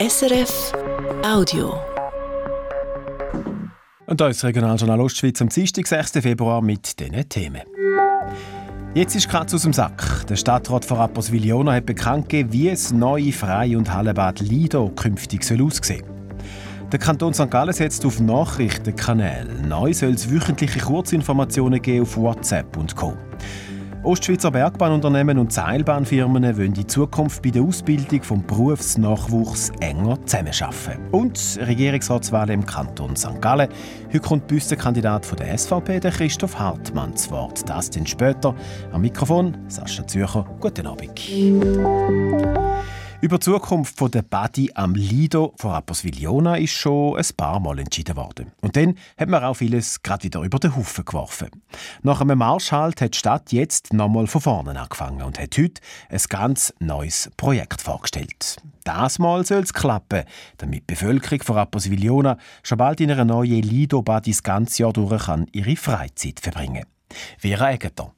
SRF Audio. Und da ist das Regionaljournal Ostschweiz am Dienstag, 6. Februar mit diesen Themen. Jetzt ist Katz aus dem Sack. Der Stadtrat von Rapperswil-Jona hat bekannt gegeben, wie es neue Freie- und Hallenbad Lido künftig soll aussehen Der Kanton St. Gallen setzt auf Nachrichtenkanäle. Neu soll es wöchentliche Kurzinformationen geben auf WhatsApp und Co. Ostschweizer Bergbahnunternehmen und Seilbahnfirmen wollen in Zukunft bei der Ausbildung vom Berufsnachwuchs enger zusammenarbeiten. Und Regierungsratswahl im Kanton St. Gallen. Heute kommt Büstenkandidat von der SVP, der Christoph Hartmann, zu Wort. Das dann später. Am Mikrofon Sascha Zürcher. Guten Abend. Über die Zukunft der Badi am Lido von Rapperswil-Jona ist schon ein paar Mal entschieden worden. Und dann hat man auch vieles gerade wieder über den Haufen geworfen. Nach einem Marschhalt hat die Stadt jetzt nochmal von vorne angefangen und hat heute ein ganz neues Projekt vorgestellt. Das Mal soll es klappen, damit die Bevölkerung von Rapperswil-Jona schon bald in einer neuen Lido-Badi das ganze Jahr durch kann ihre Freizeit verbringen. Vera Egeter.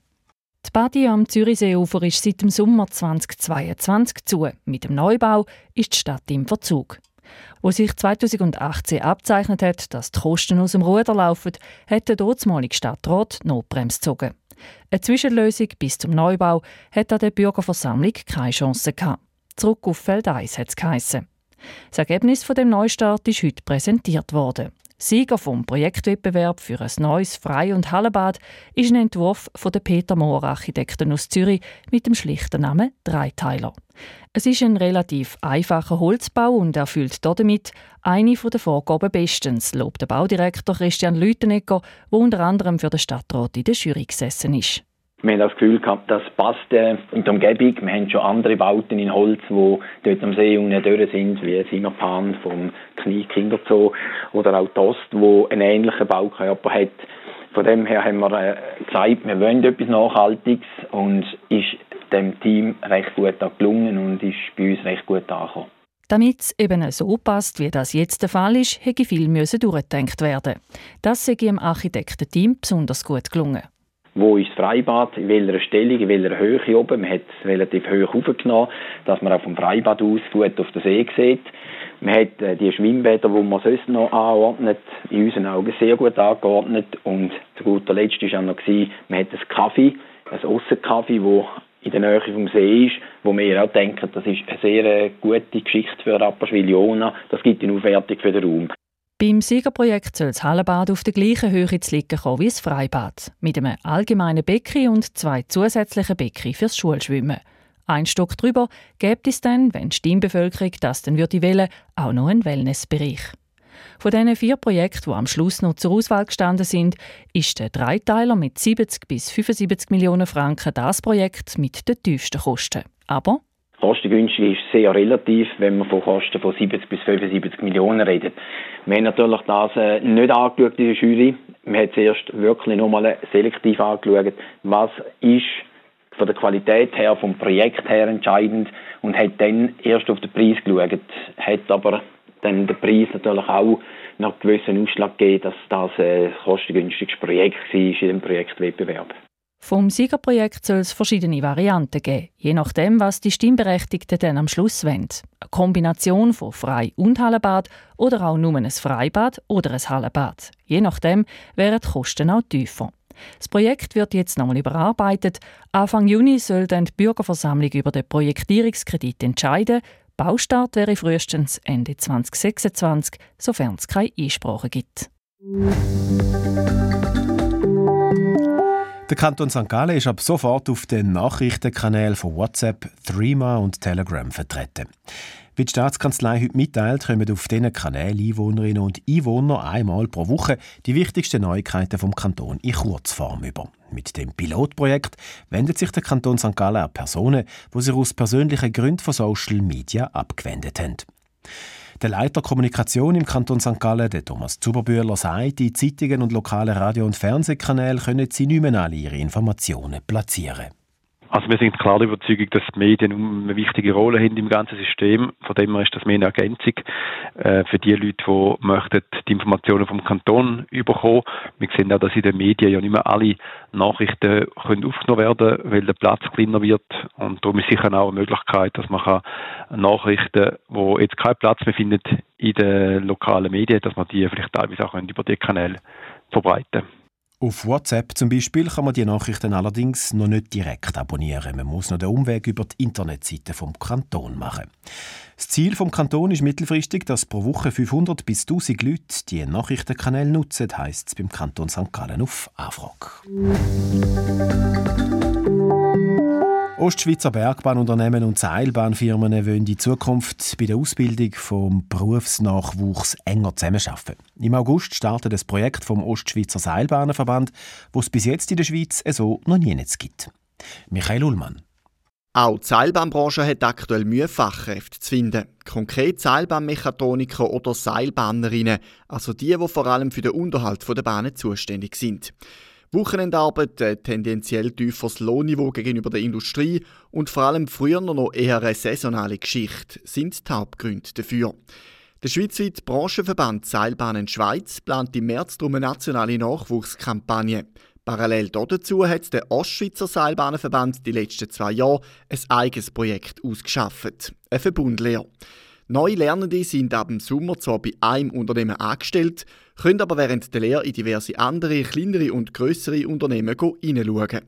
Die Badi am Zürichseeufer ist seit dem Sommer 2022 zu. Mit dem Neubau ist die Stadt im Verzug. Wo sich 2018 abzeichnet hat, dass die Kosten aus dem Ruder laufen, hat der dortmalige Stadtrat Notbremse gezogen. Eine Zwischenlösung bis zum Neubau hat an der Bürgerversammlung keine Chance gehabt. Zurück auf Feld 1 hat es geheissen. Das Ergebnis von dem Neustart ist heute präsentiert worden. Sieger vom Projektwettbewerb für ein neues Frei- und Hallenbad ist ein Entwurf von der Peter Mohr Architekten aus Zürich mit dem schlichten Namen Dreiteiler. Es ist ein relativ einfacher Holzbau und erfüllt damit eine der Vorgaben bestens, lobt der Baudirektor Christian Lütenegger, der unter anderem für den Stadtrat in der Jury gesessen ist. Wir haben das Gefühl gehabt, das passt äh, in der Umgebung. Wir haben schon andere Bauten in Holz, die dort am See unten durch sind, wie Singerpan vom Knie Kinderzoo oder auch Tost, wo einen ähnlichen Baukörper hat. Von dem her haben wir äh, gesagt, wir wollen etwas Nachhaltiges und ist dem Team recht gut gelungen und ist bei uns recht gut angekommen. Damit es eben so passt, wie das jetzt der Fall ist, hätte viel durchgedacht werden. Das sei im Architektenteam besonders gut gelungen wo ist das Freibad, in welcher Stellung, in welcher Höhe oben. Man hat es relativ hoch aufgenommen, dass man auch vom Freibad aus gut auf den See sieht. Man hat äh, die Schwimmbäder, die man sonst noch anordnet, in unseren Augen sehr gut angeordnet. Und zu guter Letzt war auch noch, gewesen, man hat ein Kaffee, ein Aussenkaffee, das in der Nähe vom See ist, wo wir auch denken, das ist eine sehr äh, gute Geschichte für Rapperswil-Jona. Das gibt eine Aufwertung für den Raum. Beim Siegerprojekt soll das Hallenbad auf der gleichen Höhe zu liegen kommen wie das Freibad. Mit einem allgemeinen Becken und zwei zusätzlichen Becken fürs Schulschwimmen. Ein Stock drüber gibt es dann, wenn die Stimmbevölkerung das dann würde wählen, auch noch einen Wellnessbereich. Von diesen vier Projekten, die am Schluss noch zur Auswahl gestanden sind, ist der Dreiteiler mit 70 bis 75 Millionen Franken das Projekt mit den tiefsten Kosten. Aber Kostengünstig ist sehr relativ, wenn man von Kosten von 70 bis 75 Millionen redet. Wir haben natürlich das äh, nicht angeschaut in der Jury. Wir haben zuerst wirklich nochmal selektiv angeschaut, was ist von der Qualität her, vom Projekt her entscheidend und hat dann erst auf den Preis geschaut. Hat aber dann der Preis natürlich auch einen gewissen Ausschlag gegeben, dass das ein kostengünstiges Projekt war in dem Projektwettbewerb. Vom Siegerprojekt soll es verschiedene Varianten geben, je nachdem, was die Stimmberechtigten dann am Schluss wollen. Eine Kombination von Frei- und Hallenbad oder auch nur ein Freibad oder ein Hallenbad. Je nachdem wären die Kosten auch tiefer. Das Projekt wird jetzt nochmal überarbeitet. Anfang Juni soll dann die Bürgerversammlung über den Projektierungskredit entscheiden. Baustart wäre frühestens Ende 2026, sofern es keine Einsprache gibt. Der Kanton St. Gallen ist ab sofort auf den Nachrichtenkanälen von WhatsApp, Threema und Telegram vertreten. Wie die Staatskanzlei heute mitteilt, kommen auf diesen Kanälen Einwohnerinnen und Einwohner einmal pro Woche die wichtigsten Neuigkeiten vom Kanton in Kurzform über. Mit dem Pilotprojekt wendet sich der Kanton St. Gallen an Personen, die sich aus persönlichen Gründen von Social Media abgewendet haben. Der Leiter Kommunikation im Kanton St. Gallen, der Thomas Zuberbühler, sagt, die Zeitungen und lokalen Radio- und Fernsehkanäle können sie nicht mehr alle ihre Informationen platzieren. Also wir sind klar der Überzeugung, dass die Medien eine wichtige Rolle haben im ganzen System. Von dem her ist das mehr eine Ergänzung äh, für die Leute, die möchten die Informationen vom Kanton überkommen. Wir sehen auch, dass in den Medien ja nicht mehr alle Nachrichten können aufgenommen werden, weil der Platz kleiner wird und darum ist sicher auch eine Möglichkeit, dass man kann Nachrichten, wo jetzt keinen Platz mehr findet in den lokalen Medien, dass man die vielleicht teilweise auch über die Kanäle verbreiten können. Auf WhatsApp zum Beispiel kann man die Nachrichten allerdings noch nicht direkt abonnieren. Man muss noch den Umweg über die Internetseite vom Kanton machen. Das Ziel vom Kanton ist mittelfristig, dass pro Woche 500 bis 1000 Leute die Nachrichtenkanäle nutzen, heisst es beim Kanton St. Gallen auf Anfrage. Ostschweizer Bergbahnunternehmen und Seilbahnfirmen wollen in Zukunft bei der Ausbildung vom Berufsnachwuchs enger zusammenarbeiten. Im August startet das Projekt vom Ostschweizer Seilbahnenverband, wo es bis jetzt in der Schweiz so noch nie gibt. Michael Ullmann. Auch die Seilbahnbranche hat aktuell Mühe, Fachkräfte zu finden. Konkret Seilbahnmechatroniker oder Seilbahnerinnen, also die, die vor allem für den Unterhalt der Bahnen zuständig sind. Wochenendarbeit, ein äh, tendenziell tieferes Lohnniveau gegenüber der Industrie und vor allem früher noch eher eine saisonale Geschichte sind die Hauptgründe dafür. Der Schweizweite Branchenverband Seilbahnen Schweiz plant im März darum eine nationale Nachwuchskampagne. Parallel dazu hat der Ostschweizer Seilbahnenverband die letzten zwei Jahre ein eigenes Projekt ausgeschafft, eine Verbundlehre. Neue Lernende sind ab dem Sommer zwar bei einem Unternehmen angestellt, können aber während der Lehre in diverse andere, kleinere und größere Unternehmen hineinschauen.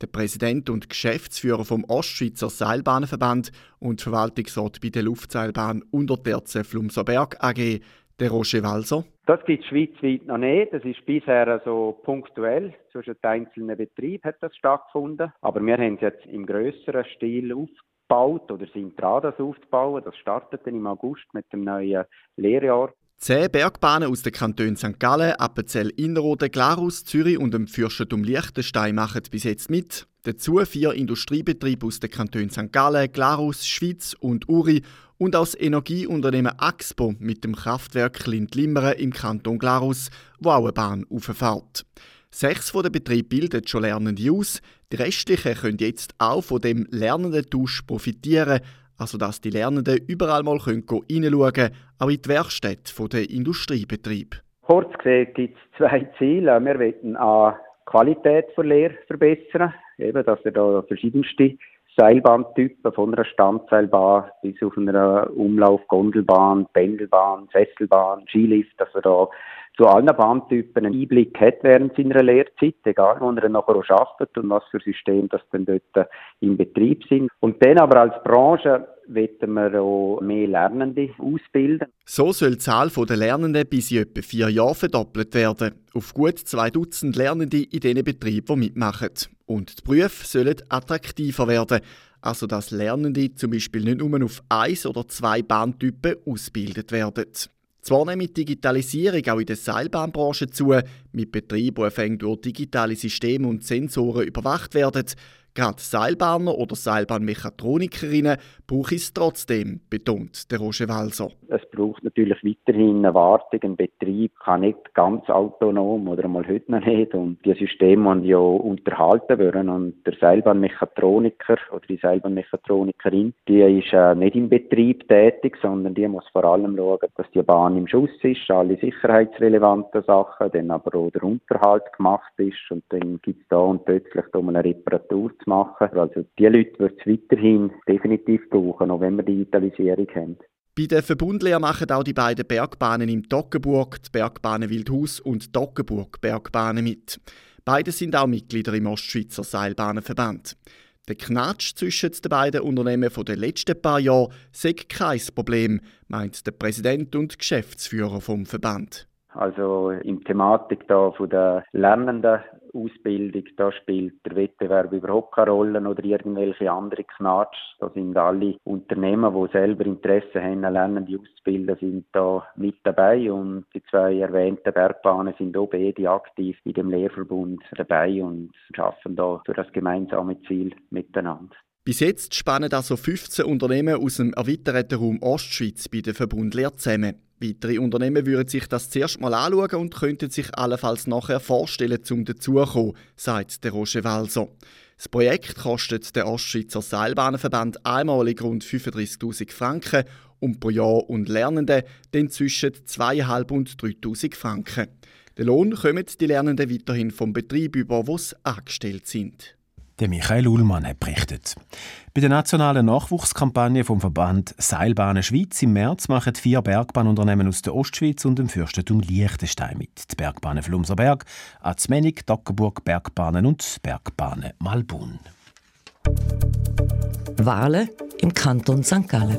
Der Präsident und Geschäftsführer vom Ostschweizer Seilbahnenverband und Verwaltungsrat bei der Luftseilbahn Unterterze Flumserberg AG, der Roger Walser. Das gibt es schweizweit noch nicht. Das ist bisher so punktuell. Zwischen den einzelnen Betrieben hat das stattgefunden. Aber wir haben es jetzt im grösseren Stil aufgebaut oder sind dran, das aufzubauen. Das startet dann im August mit dem neuen Lehrjahr. Zehn Bergbahnen aus den Kantonen St. Gallen, Appenzell Innerrhoden, Glarus, Zürich und dem Fürstentum Liechtenstein machen bis jetzt mit. Dazu vier Industriebetriebe aus den Kantonen St. Gallen, Glarus, Schweiz und Uri und aus Energieunternehmen Axpo mit dem Kraftwerk Lindlimmeren im Kanton Glarus, wo auch eine Bahn auffährt. Sechs von den Betrieben bilden schon Lernende aus. Die restlichen können jetzt auch von dem Lernendentausch profitieren, also dass die Lernenden überall mal reinschauen können, auch in die Werkstätte der Industriebetriebe. Kurz gesehen gibt es zwei Ziele. Wir wollen an Qualität der Lehre verbessern, eben, dass wir da verschiedenste Seilbahntypen von einer Standseilbahn bis auf einer Umlauf-Gondelbahn, Pendelbahn, Sesselbahn, Skilift, dass wir da zu allen Bahntypen einen Einblick hat während seiner Lehrzeit, egal wo er nachher auch arbeitet und was für Systeme das dann dort im Betrieb sind. Und dann aber als Branche wollen wir auch mehr Lernende ausbilden. So soll die Zahl der Lernenden bis in etwa vier Jahren verdoppelt werden. Auf gut zwei Dutzend Lernende in diesen Betrieben, die mitmachen. Und die Berufe sollen attraktiver werden. Also dass Lernende zum Beispiel nicht nur auf eins oder zwei Bahntypen ausgebildet werden. Zwar nimmt die Digitalisierung auch in der Seilbahnbranche zu, mit Betrieben, die durch digitale Systeme und Sensoren überwacht werden, Gerade Seilbahner oder Seilbahnmechatronikerinnen brauche es trotzdem, betont der Roger Walser. Es braucht natürlich weiterhin eine Wartung. Ein Betrieb kann nicht ganz autonom oder einmal heute noch nicht. Und die Systeme müssen ja unterhalten werden. Und der Seilbahnmechatroniker oder die Seilbahnmechatronikerin, die ist äh, nicht im Betrieb tätig, sondern die muss vor allem schauen, dass die Bahn im Schuss ist, alle sicherheitsrelevanten Sachen, dann aber auch der Unterhalt gemacht ist. Und dann gibt es da und plötzlich um eine Reparatur zu machen. Also die Leute wird es weiterhin definitiv brauchen, auch wenn wir Digitalisierung haben. Bei der Verbundlehre machen auch die beiden Bergbahnen im Toggenburg, die Bergbahnen Wildhaus und Toggenburg Bergbahnen mit. Beide sind auch Mitglieder im Ostschweizer Seilbahnenverband. Der Knatsch zwischen den beiden Unternehmen von den letzten paar Jahren sei kein Problem, meint der Präsident und Geschäftsführer vom Verband. Also in Thematik da von der Lernenden Ausbildung, da spielt der Wettbewerb überhaupt keine Rolle oder irgendwelche andere Knatsch. Da sind alle Unternehmen, die selber Interesse haben, Lernende auszubilden, sind da mit dabei und die zwei erwähnten Bergbahnen sind auch beide aktiv in dem Lehrverbund dabei und schaffen da für das gemeinsame Ziel miteinander. Bis jetzt spannen also 15 Unternehmen aus dem erweiterten Raum Ostschweiz bei der Verbundlehre zusammen. Weitere Unternehmen würden sich das zuerst mal anschauen und könnten sich allenfalls nachher vorstellen, zum dazukommen, sagt der Roger Walser. Das Projekt kostet der Ostschweizer Seilbahnenverband einmalig rund 35.000 Franken und pro Jahr und Lernenden dann zwischen 2.500 und 3.000 Franken. Den Lohn kommen die Lernenden weiterhin vom Betrieb über, wo sie angestellt sind. Der Michael Ullmann hat berichtet. Bei der nationalen Nachwuchskampagne vom Verband Seilbahnen Schweiz im März machen vier Bergbahnunternehmen aus der Ostschweiz und dem Fürstentum Liechtenstein mit. Die Bergbahnen Flumserberg, Azmenig, Dockerburg Bergbahnen und Bergbahnen Malbun. Wahlen im Kanton St. Gallen.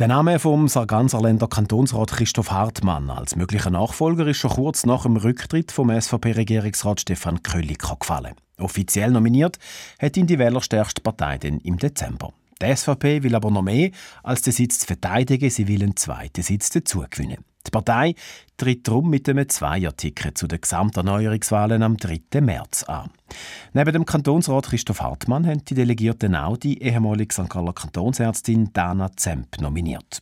Der Name vom Sarganserländer Kantonsrat Christoph Hartmann als möglicher Nachfolger ist schon kurz nach dem Rücktritt vom SVP-Regierungsrat Stefan Krölliker gefallen. Offiziell nominiert hat ihn die wählerstärkste Partei denn im Dezember. Die SVP will aber noch mehr als den Sitz zu verteidigen, sie will einen zweiten Sitz dazugewinnen. Die Partei tritt darum mit einem Zweierticket zu den Gesamterneuerungswahlen am 3. März an. Neben dem Kantonsrat Christoph Hartmann haben die Delegierten auch die ehemalige St. Galler Kantonsärztin Dana Zemp nominiert.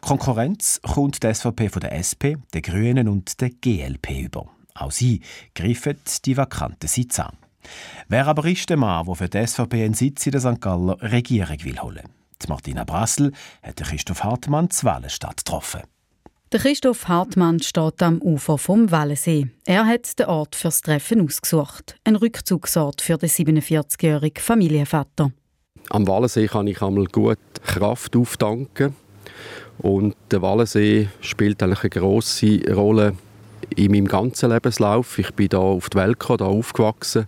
Konkurrenz kommt die SVP von der SP, der Grünen und der GLP über. Auch sie greifen die vakanten Sitze an. Wer aber ist der Mann, der für die SVP einen Sitz in der St. Galler Regierung will holen? Die Martina Brassel hat Christoph Hartmann zu Wallenstadt getroffen. Der Christoph Hartmann steht am Ufer vom Wallensee. Er hat den Ort fürs Treffen ausgesucht. Ein Rückzugsort für den 47-jährigen Familienvater. Am Wallensee kann ich einmal gut Kraft auftanken. Und der Wallensee spielt eigentlich eine grosse Rolle in meinem ganzen Lebenslauf. Ich bin hier auf die Welt gekommen, hier aufgewachsen.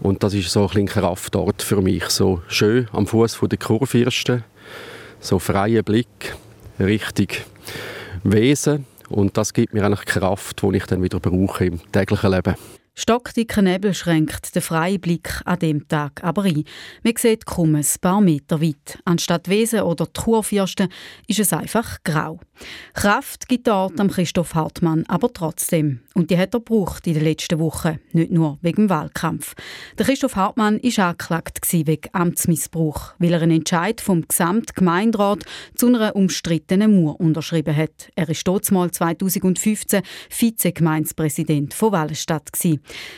Und das ist so ein, ein Kraftort für mich. So schön am Fuß der Kurfürsten, so freier Blick, richtig Wesen. Und das gibt mir eigentlich Kraft, die ich dann wieder brauche im täglichen Leben. Stockdicker Nebel schränkt den freien Blick an dem Tag aber ein. Man sieht kaum ein paar Meter weit. Anstatt Wesen oder Kurfürsten ist es einfach grau. Kraft gibt der Ort am Christoph Hartmann aber trotzdem. Und die hat er gebraucht in den letzten Wochen, nicht nur wegen dem Wahlkampf. Der Christoph Hartmann war angeklagt wegen Amtsmissbrauch, weil er einen Entscheid vom Gesamtgemeinderat zu einer umstrittenen Mauer unterschrieben hat. Er war dort 2015 Vizegemeinspräsident von Wallenstadt.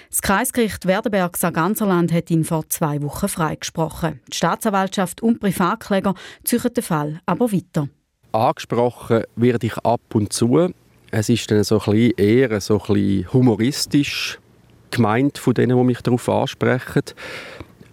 Das Kreisgericht Werdenberg-Sarganserland hat ihn vor zwei Wochen freigesprochen. Die Staatsanwaltschaft und Privatkläger ziehen den Fall aber weiter. Angesprochen werde ich ab und zu. Es ist dann so ein eher so ein humoristisch gemeint von denen, die mich darauf ansprechen.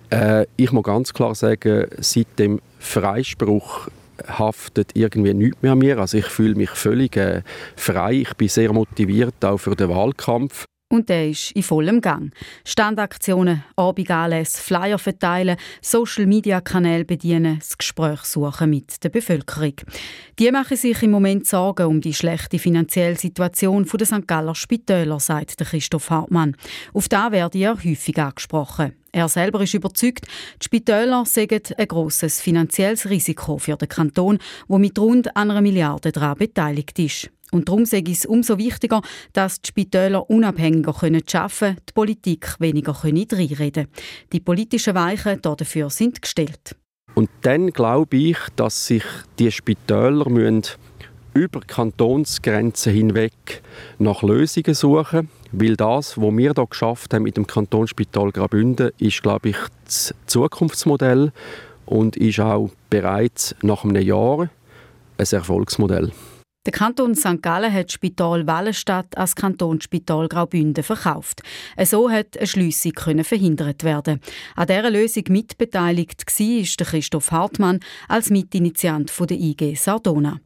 Äh, ich muss ganz klar sagen, seit dem Freispruch haftet irgendwie nichts mehr an mir. Also ich fühle mich völlig äh, frei. Ich bin sehr motiviert auch für den Wahlkampf. Und der ist in vollem Gang. Standaktionen, Abendanlässe, Flyer verteilen, Social-Media-Kanäle bedienen, das Gespräch suchen mit der Bevölkerung. Die machen sich im Moment Sorgen um die schlechte finanzielle Situation der St. Galler Spitäler, sagt Christoph Hartmann. Auf da werde er häufig angesprochen. Er selber ist überzeugt, die Spitäler seien ein grosses finanzielles Risiko für den Kanton, wo mit rund einer Milliarde daran beteiligt ist. Und darum sage ich es umso wichtiger, dass die Spitäler unabhängiger arbeiten können, die Politik weniger können. Die politischen Weichen dafür sind gestellt. Und dann glaube ich, dass sich die Spitäler müssen über Kantonsgrenzen hinweg nach Lösungen suchen weil das, was wir hier geschafft haben mit dem Kantonsspital Graubünden, ist, glaube ich, das Zukunftsmodell und ist auch bereits nach einem Jahr ein Erfolgsmodell. Der Kanton St. Gallen hat das Spital Wallenstadt als Kantonsspital Graubünden verkauft. So hat eine Schliessung verhindert werden. An dieser Lösung mitbeteiligt war Christoph Hartmann als Mitinitiant der IG Sardona.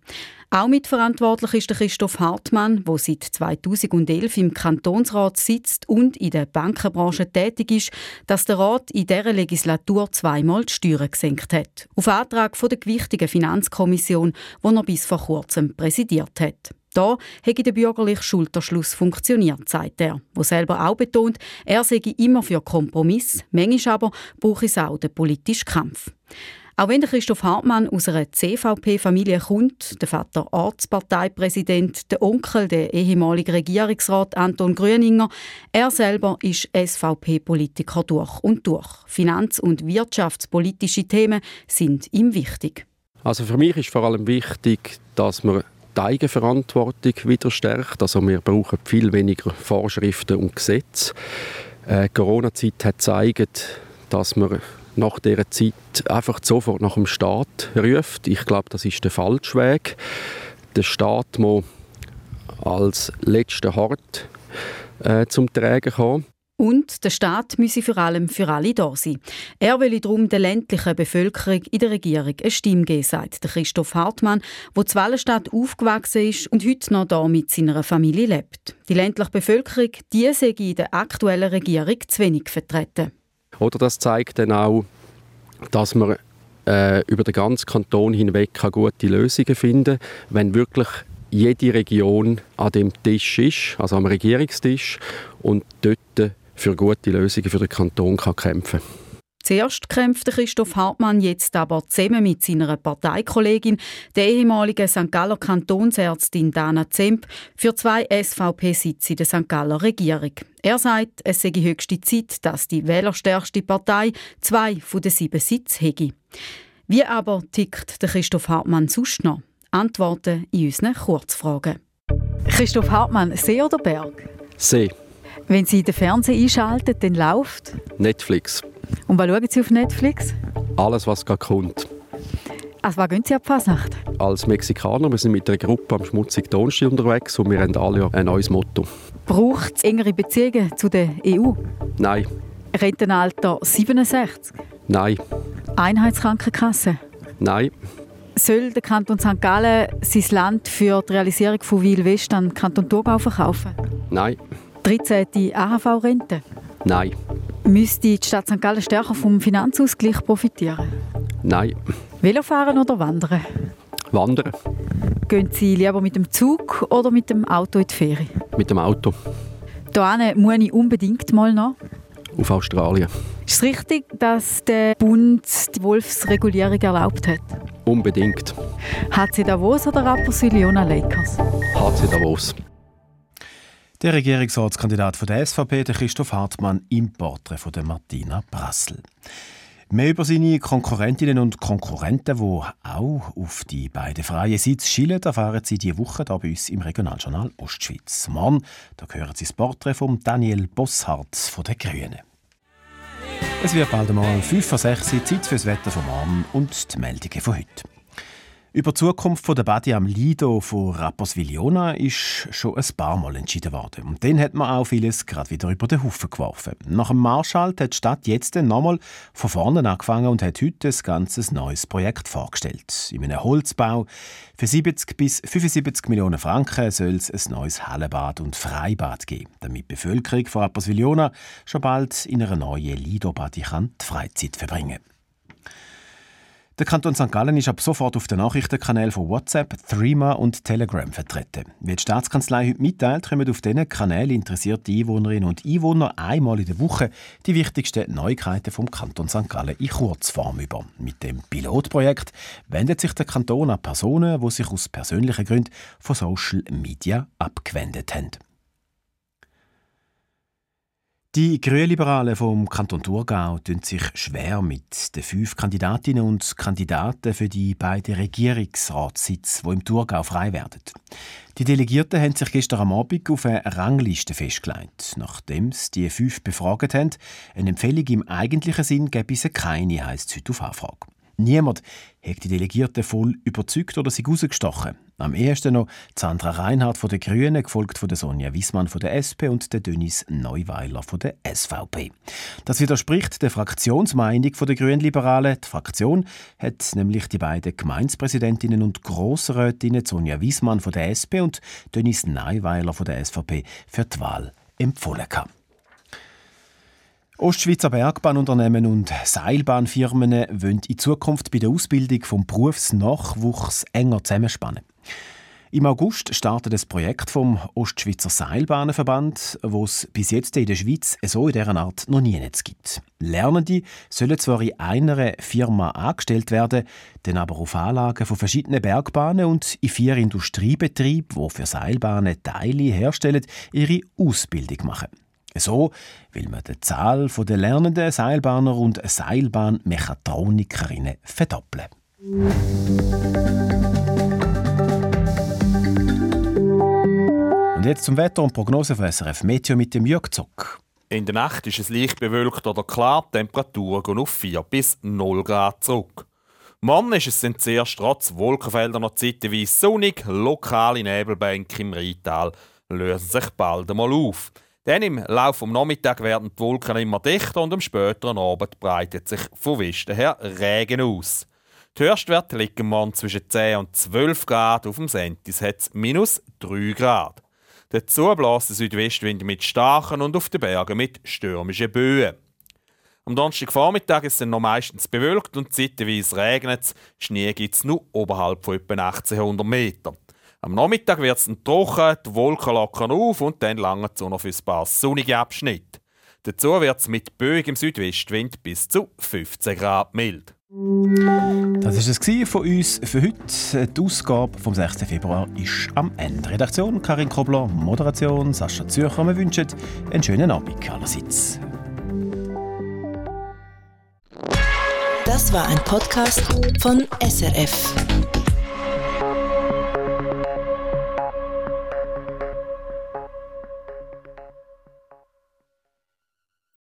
Auch mitverantwortlich ist der Christoph Hartmann, der seit 2011 im Kantonsrat sitzt und in der Bankenbranche tätig ist, dass der Rat in dieser Legislatur zweimal die Steuern gesenkt hat. Auf Antrag von der gewichtigen Finanzkommission, die er bis vor kurzem präsidiert hat. Da hätte der bürgerliche Schulterschluss funktioniert, sagt er, wo selber auch betont, er sei immer für Kompromiss, manchmal aber brauche es auch den politischen Kampf. Auch wenn Christoph Hartmann aus einer CVP-Familie kommt, der Vater Ortsparteipräsident, der Onkel, der ehemalige Regierungsrat Anton Grüninger, er selber ist SVP-Politiker durch und durch. Finanz- und wirtschaftspolitische Themen sind ihm wichtig. Also für mich ist vor allem wichtig, dass wir die Eigenverantwortung wieder stärkt. Also wir brauchen viel weniger Vorschriften und Gesetze. Äh, Corona-Zeit hat gezeigt, dass man nach dieser Zeit einfach sofort nach dem Staat ruft. Ich glaube, das ist der falsche Weg. Der Staat muss als letzter Hort äh, zum Tragen kommen. Und der Staat müsse vor allem für alle da sein. Er will darum der ländlichen Bevölkerung in der Regierung eine Stimme geben, sagt Christoph Hartmann, der zu Wallenstadt aufgewachsen ist und heute noch hier mit seiner Familie lebt. Die ländliche Bevölkerung, die sei in der aktuellen Regierung zu wenig vertreten. Oder das zeigt dann auch, dass man äh, über den ganzen Kanton hinweg gute Lösungen finden kann, wenn wirklich jede Region an dem Tisch ist, also am Regierungstisch, und dort für gute Lösungen für den Kanton kann kämpfen kann. Zuerst kämpft Christoph Hartmann jetzt aber zusammen mit seiner Parteikollegin, der ehemaligen St. Galler Kantonsärztin Dana Zemp, für zwei SVP-Sitze in der St. Galler Regierung. Er sagt, es sei höchste Zeit, dass die wählerstärkste Partei zwei von den sieben Sitzen hätte. Wie aber tickt der Christoph Hartmann sonst noch? Antworten in unseren Kurzfragen. Christoph Hartmann, See oder Berg? See. Wenn Sie den Fernseher einschalten, dann läuft? Netflix. Und was schauen Sie auf Netflix? Alles, was gerade kommt. Also was gehen Sie ab Fasnacht? Als Mexikaner, wir sind mit einer Gruppe am schmutzigen Donnerstag unterwegs und wir haben alle ein neues Motto. Braucht es engere Beziehungen zu der EU? Nein. Rentenalter 67? Nein. Einheitskrankenkasse? Nein. Soll der Kanton St. Gallen sein Land für die Realisierung von Wiel West an Kanton Thurgau verkaufen? Nein. 13. AHV-Rente? Nein. Müsste die Stadt St. Gallen stärker vom Finanzausgleich profitieren? Nein. Velofahren oder wandern? Wandern. Gehen Sie lieber mit dem Zug oder mit dem Auto in die Ferien? Mit dem Auto. Hier muss ich unbedingt mal noch. Auf Australien. Ist es richtig, dass der Bund die Wolfsregulierung erlaubt hat? Unbedingt. HC Davos oder Rapperswil-Jona Lakers? HC Davos. Der Regierungsratskandidat von der SVP, der Christoph Hartmann, im Porträt von der Martina Brassel. Mehr über seine Konkurrentinnen und Konkurrenten, die auch auf die beiden freien Sitze schielen, erfahren Sie diese Woche hier bei uns im Regionaljournal Ostschweiz. Morgen da hören Sie das Porträt von Daniel Bosshardt von den Grünen. Es wird bald einmal 5 vor 6 Uhr, Zeit fürs Wetter vom Morgen und die Meldungen von heute. Über die Zukunft der Badi am Lido von Rapperswil-Jona ist schon ein paar Mal entschieden worden. Und dann hat man auch vieles gerade wieder über den Haufen geworfen. Nach dem Marschalt hat die Stadt jetzt nochmal von vorne angefangen und hat heute ein ganzes neues Projekt vorgestellt. In einem Holzbau für 70 bis 75 Millionen Franken soll es ein neues Hallenbad und Freibad geben, damit die Bevölkerung von Rapperswil-Jona schon bald in einer neuen Lido-Badi die Freizeit verbringen kann. Der Kanton St. Gallen ist ab sofort auf den Nachrichtenkanälen von WhatsApp, Threema und Telegram vertreten. Wie die Staatskanzlei heute mitteilt, kommen auf diesen Kanälen interessierte Einwohnerinnen und Einwohner einmal in der Woche die wichtigsten Neuigkeiten vom Kanton St. Gallen in Kurzform über. Mit dem Pilotprojekt wendet sich der Kanton an Personen, die sich aus persönlichen Gründen von Social Media abgewendet haben. Die Grünliberalen vom Kanton Thurgau tun sich schwer mit den fünf Kandidatinnen und Kandidaten für die beiden Regierungsratssitze, die im Thurgau frei werden. Die Delegierten haben sich gestern am Abend auf eine Rangliste festgelegt. Nachdem sie die fünf befragt haben, eine Empfehlung im eigentlichen Sinn gäbe es keine, heisst es heute auf Anfrage. Niemand hat die Delegierten voll überzeugt oder sie rausgestochen. Am ersten noch Sandra Reinhardt von den Grünen, gefolgt von Sonja Wiesmann von der SP und der Dennis Neuweiler von der SVP. Das widerspricht der Fraktionsmeinung der Grünliberalen. Die Fraktion hat nämlich die beiden Gemeindepräsidentinnen und Grossrätinnen Sonja Wiesmann von der SP und Dennis Neuweiler von der SVP für die Wahl empfohlen. Gehabt. Ostschweizer Bergbahnunternehmen und Seilbahnfirmen wollen in Zukunft bei der Ausbildung vom Berufsnachwuchs enger zusammenspannen. Im August startet das Projekt vom Ostschweizer Seilbahnenverband, wo es bis jetzt in der Schweiz so in dieser Art noch nie gibt. Lernende sollen zwar in einer Firma angestellt werden, dann aber auf Anlagen von verschiedenen Bergbahnen und in vier Industriebetrieben, die für Seilbahnen Teile herstellen, ihre Ausbildung machen. So will man die Zahl der lernenden Seilbahner und Seilbahnmechatronikerinnen verdoppeln. Und jetzt zum Wetter und Prognose von SRF Meteo mit dem Jörg Zock. In der Nacht ist es leicht bewölkt oder klar, die Temperaturen gehen auf 4 bis 0 Grad zurück. Morgen ist es zuerst trotz Wolkenfelder noch zeitweise sonnig, lokale Nebelbänke im Rheintal lösen sich bald einmal auf. Dann im Laufe des Nachmittags werden die Wolken immer dichter und am späteren Abend breitet sich von Westen her Regen aus. Die Höchstwerte liegen morgen zwischen 10 und 12 Grad, auf dem Sentis hat es minus 3 Grad. Dazu bläst der Südwestwind mit starken und auf den Bergen mit stürmischen Böen. Am Donnerstagvormittag ist es noch meistens bewölkt und zeitweise regnet es. Schnee gibt es nur oberhalb von etwa 1800 Metern. Am Nachmittag wird es trocken, die Wolken lockern auf und dann lange es noch für ein paar sonnige Abschnitte. Dazu wird es mit böigem Südwestwind bis zu 15 Grad mild. Das war es von uns für heute. Die Ausgabe vom 6. Februar ist am Ende. Redaktion Karin Kobler, Moderation Sascha Zürcher. Wir wünschen einen schönen Abend allerseits. Das war ein Podcast von SRF.